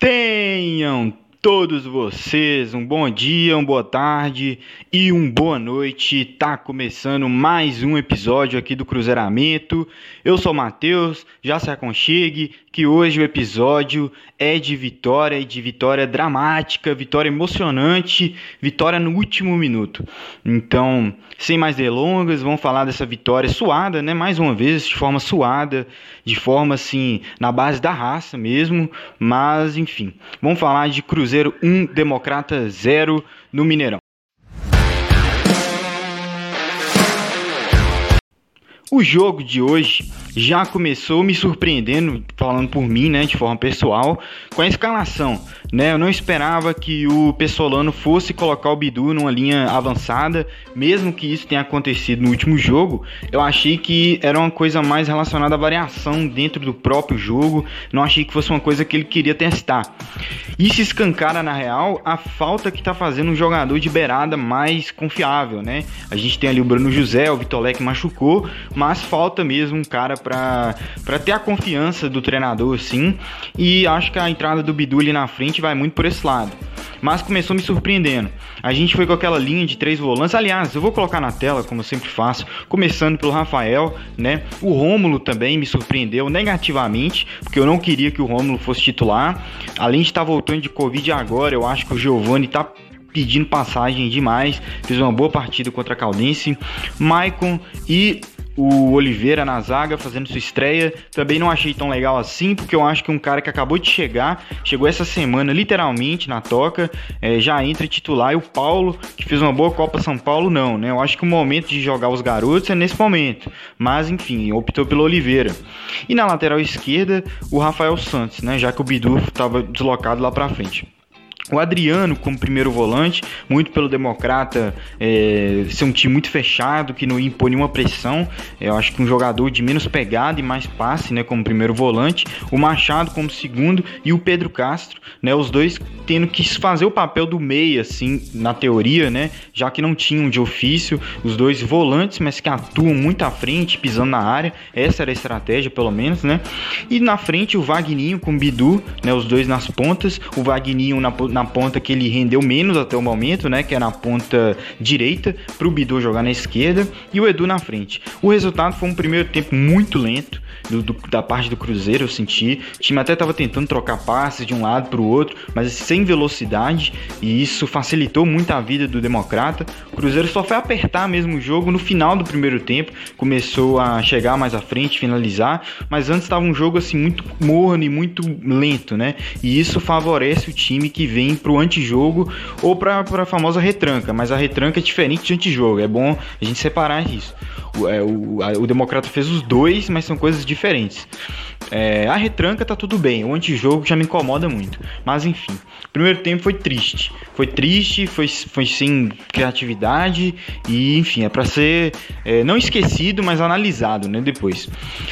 Tenham todos vocês um bom dia, uma boa tarde e uma boa noite. Tá começando mais um episódio aqui do Cruzeiramento. Eu sou Matheus, já se aconchegue que hoje o episódio é de vitória e de vitória dramática, vitória emocionante, vitória no último minuto. Então, sem mais delongas, vamos falar dessa vitória suada, né? Mais uma vez, de forma suada, de forma assim, na base da raça mesmo, mas enfim. Vamos falar de Cruzeiro 1, Democrata 0 no Mineirão. O jogo de hoje já começou me surpreendendo, falando por mim, né, de forma pessoal, com a escalação, né? Eu não esperava que o Pessolano fosse colocar o Bidu numa linha avançada, mesmo que isso tenha acontecido no último jogo. Eu achei que era uma coisa mais relacionada à variação dentro do próprio jogo, não achei que fosse uma coisa que ele queria testar. E se escancara na real a falta que tá fazendo um jogador de beirada mais confiável, né? A gente tem ali o Bruno José, o Vitolec machucou, mas falta mesmo um cara para ter a confiança do treinador, sim. E acho que a entrada do Bidu ali na frente vai muito por esse lado. Mas começou me surpreendendo. A gente foi com aquela linha de três volantes. Aliás, eu vou colocar na tela, como eu sempre faço, começando pelo Rafael, né? O Rômulo também me surpreendeu negativamente, porque eu não queria que o Rômulo fosse titular. Além de estar voltando de Covid agora, eu acho que o Giovani tá pedindo passagem demais. Fez uma boa partida contra a Caldense. Maicon e o Oliveira na zaga fazendo sua estreia. Também não achei tão legal assim, porque eu acho que um cara que acabou de chegar, chegou essa semana literalmente na toca, é, já entra titular. E o Paulo, que fez uma boa Copa São Paulo, não, né? Eu acho que o momento de jogar os garotos é nesse momento. Mas enfim, optou pelo Oliveira. E na lateral esquerda, o Rafael Santos, né? Já que o Bidu estava deslocado lá para frente. O Adriano como primeiro volante, muito pelo Democrata é, ser um time muito fechado, que não impõe nenhuma pressão. Eu acho que um jogador de menos pegada e mais passe, né, como primeiro volante. O Machado como segundo e o Pedro Castro, né, os dois tendo que fazer o papel do meia, assim, na teoria, né, já que não tinham de ofício os dois volantes, mas que atuam muito à frente, pisando na área. Essa era a estratégia, pelo menos, né. E na frente o Vagninho com o Bidu, né, os dois nas pontas. O Vagninho na, na na ponta que ele rendeu menos até o momento, né? Que é na ponta direita, para o Bidu jogar na esquerda e o Edu na frente. O resultado foi um primeiro tempo muito lento do, do, da parte do Cruzeiro, eu senti. O time até estava tentando trocar passes de um lado para o outro, mas sem velocidade, e isso facilitou muito a vida do Democrata. O Cruzeiro só foi apertar mesmo o jogo no final do primeiro tempo, começou a chegar mais à frente, finalizar, mas antes estava um jogo assim muito morno e muito lento, né? E isso favorece o time que vem para o antijogo ou para a famosa retranca, mas a retranca é diferente de antijogo, é bom a gente separar isso. O, é, o, a, o Democrata fez os dois, mas são coisas diferentes. É, a retranca tá tudo bem, o antijogo já me incomoda muito. Mas enfim, primeiro tempo foi triste. Foi triste, foi, foi sem criatividade e enfim, é para ser é, não esquecido, mas analisado, né, depois.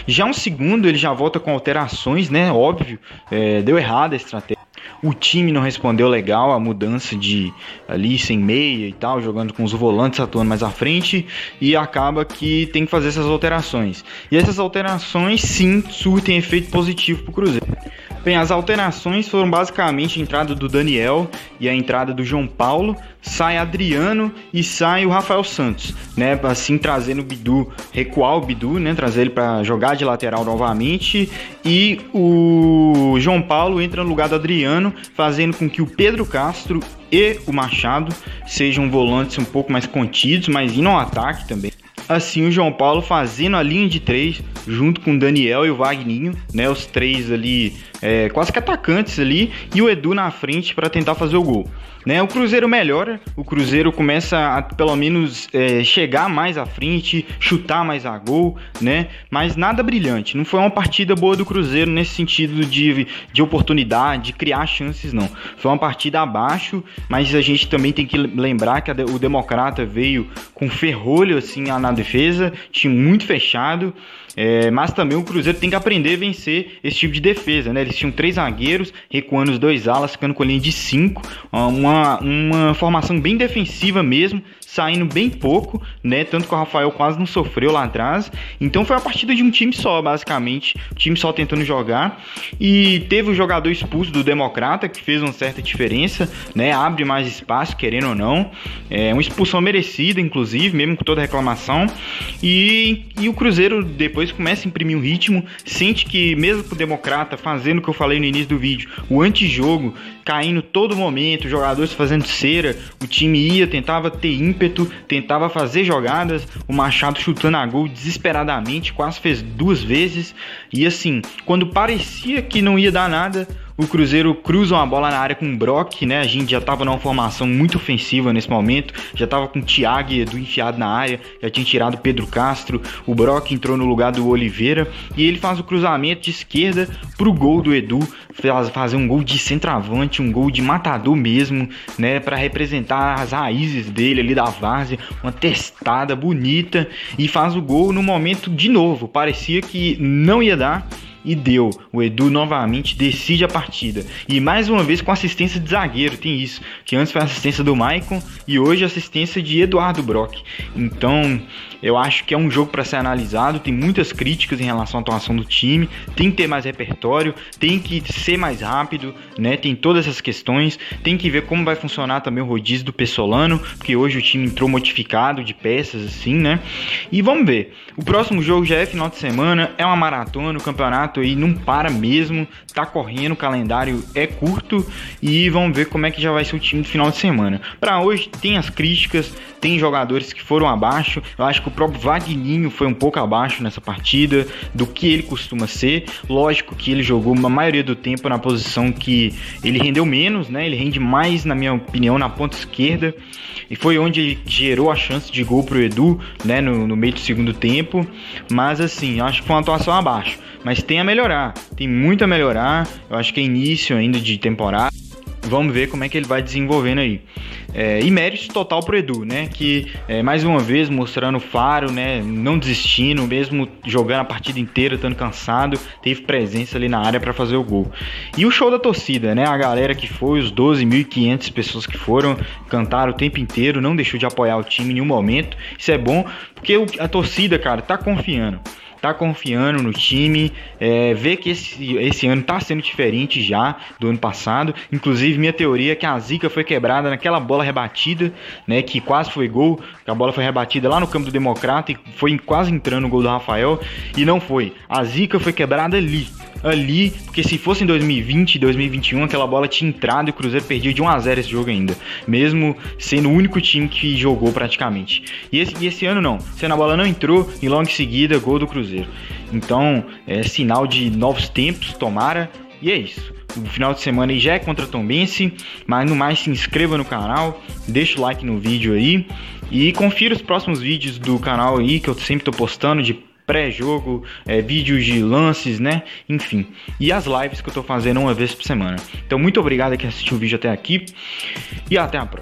Já um segundo, ele já volta com alterações, né, óbvio, é, deu errado a estratégia. O time não respondeu legal a mudança de ali sem meia e tal, jogando com os volantes atuando mais à frente e acaba que tem que fazer essas alterações. E essas alterações sim surtem efeito positivo para o Cruzeiro. Bem, as alterações foram basicamente a entrada do Daniel e a entrada do João Paulo, sai Adriano e sai o Rafael Santos, né? Assim trazendo o Bidu, recuar o Bidu, né? Trazer ele para jogar de lateral novamente e o João Paulo entra no lugar do Adriano, fazendo com que o Pedro Castro e o Machado sejam volantes um pouco mais contidos, mas indo ao ataque também. Assim, o João Paulo fazendo a linha de três, junto com o Daniel e o Vagninho, né? Os três ali, é, quase que atacantes ali, e o Edu na frente para tentar fazer o gol. Né? O Cruzeiro melhora, o Cruzeiro começa a pelo menos é, chegar mais à frente, chutar mais a gol, né? Mas nada brilhante. Não foi uma partida boa do Cruzeiro nesse sentido de, de oportunidade, de criar chances, não. Foi uma partida abaixo, mas a gente também tem que lembrar que a, o Democrata veio com ferrolho assim na defesa, time muito fechado. É, mas também o Cruzeiro tem que aprender a vencer esse tipo de defesa, né? Eles tinham três zagueiros, recuando os dois alas, ficando com a linha de cinco, uma, uma formação bem defensiva mesmo, saindo bem pouco, né? Tanto que o Rafael quase não sofreu lá atrás. Então foi a partida de um time só, basicamente. O time só tentando jogar. E teve o jogador expulso do Democrata, que fez uma certa diferença, né? Abre mais espaço, querendo ou não. É uma expulsão merecida, inclusive, mesmo com toda reclamação. E, e o Cruzeiro depois começa a imprimir um ritmo, sente que, mesmo com o Democrata fazendo o que eu falei no início do vídeo, o antijogo caindo todo momento, jogadores fazendo cera, o time ia, tentava ter ímpeto, tentava fazer jogadas, o Machado chutando a gol desesperadamente, quase fez duas vezes, e assim, quando parecia que não ia dar nada, o Cruzeiro cruza uma bola na área com o Brock, né? A gente já tava numa formação muito ofensiva nesse momento, já tava com o Thiago e Edu enfiado na área, já tinha tirado o Pedro Castro, o Brock entrou no lugar do Oliveira. E ele faz o cruzamento de esquerda pro gol do Edu, faz, fazer um gol de centroavante, um gol de matador mesmo, né? Para representar as raízes dele ali da várzea, uma testada bonita. E faz o gol no momento de novo, parecia que não ia dar e deu. O Edu novamente decide a partida. E mais uma vez com assistência de zagueiro, tem isso. Que antes foi assistência do Maicon e hoje assistência de Eduardo Brock. Então, eu acho que é um jogo para ser analisado. Tem muitas críticas em relação à atuação do time. Tem que ter mais repertório, tem que ser mais rápido, né? Tem todas essas questões. Tem que ver como vai funcionar também o rodízio do Pessolano, porque hoje o time entrou modificado de peças, assim, né? E vamos ver. O próximo jogo já é final de semana, é uma maratona, o campeonato aí não para mesmo, tá correndo, o calendário é curto e vamos ver como é que já vai ser o time do final de semana. Para hoje tem as críticas, tem jogadores que foram abaixo. Eu acho que o próprio Vagninho foi um pouco abaixo nessa partida do que ele costuma ser. Lógico que ele jogou a maioria do tempo na posição que ele rendeu menos, né? Ele rende mais, na minha opinião, na ponta esquerda. E foi onde ele gerou a chance de gol pro Edu, né? No, no meio do segundo tempo. Mas assim, eu acho que foi uma atuação abaixo. Mas tem a melhorar, tem muito a melhorar. Eu acho que é início ainda de temporada. Vamos ver como é que ele vai desenvolvendo aí. É, e mérito total pro Edu, né? Que é, mais uma vez mostrando faro, né? Não desistindo, mesmo jogando a partida inteira, estando cansado, teve presença ali na área para fazer o gol. E o show da torcida, né? A galera que foi, os 12.500 pessoas que foram, cantaram o tempo inteiro, não deixou de apoiar o time em nenhum momento. Isso é bom, porque a torcida, cara, tá confiando tá confiando no time, é, vê que esse, esse ano tá sendo diferente já do ano passado. Inclusive, minha teoria é que a zica foi quebrada naquela bola rebatida, né? Que quase foi gol. A bola foi rebatida lá no campo do Democrata e foi quase entrando o gol do Rafael. E não foi. A zica foi quebrada ali ali, porque se fosse em 2020, 2021, aquela bola tinha entrado e o Cruzeiro perdia de 1 a 0 esse jogo ainda, mesmo sendo o único time que jogou praticamente. E esse, e esse ano não, sendo a bola não entrou e logo em seguida gol do Cruzeiro. Então, é sinal de novos tempos, tomara, e é isso. O final de semana já é contra Tombense, mas no mais se inscreva no canal, deixa o like no vídeo aí e confira os próximos vídeos do canal aí que eu sempre tô postando de pré-jogo, é, vídeos de lances, né? Enfim. E as lives que eu tô fazendo uma vez por semana. Então, muito obrigado a quem assistiu o vídeo até aqui e até a próxima.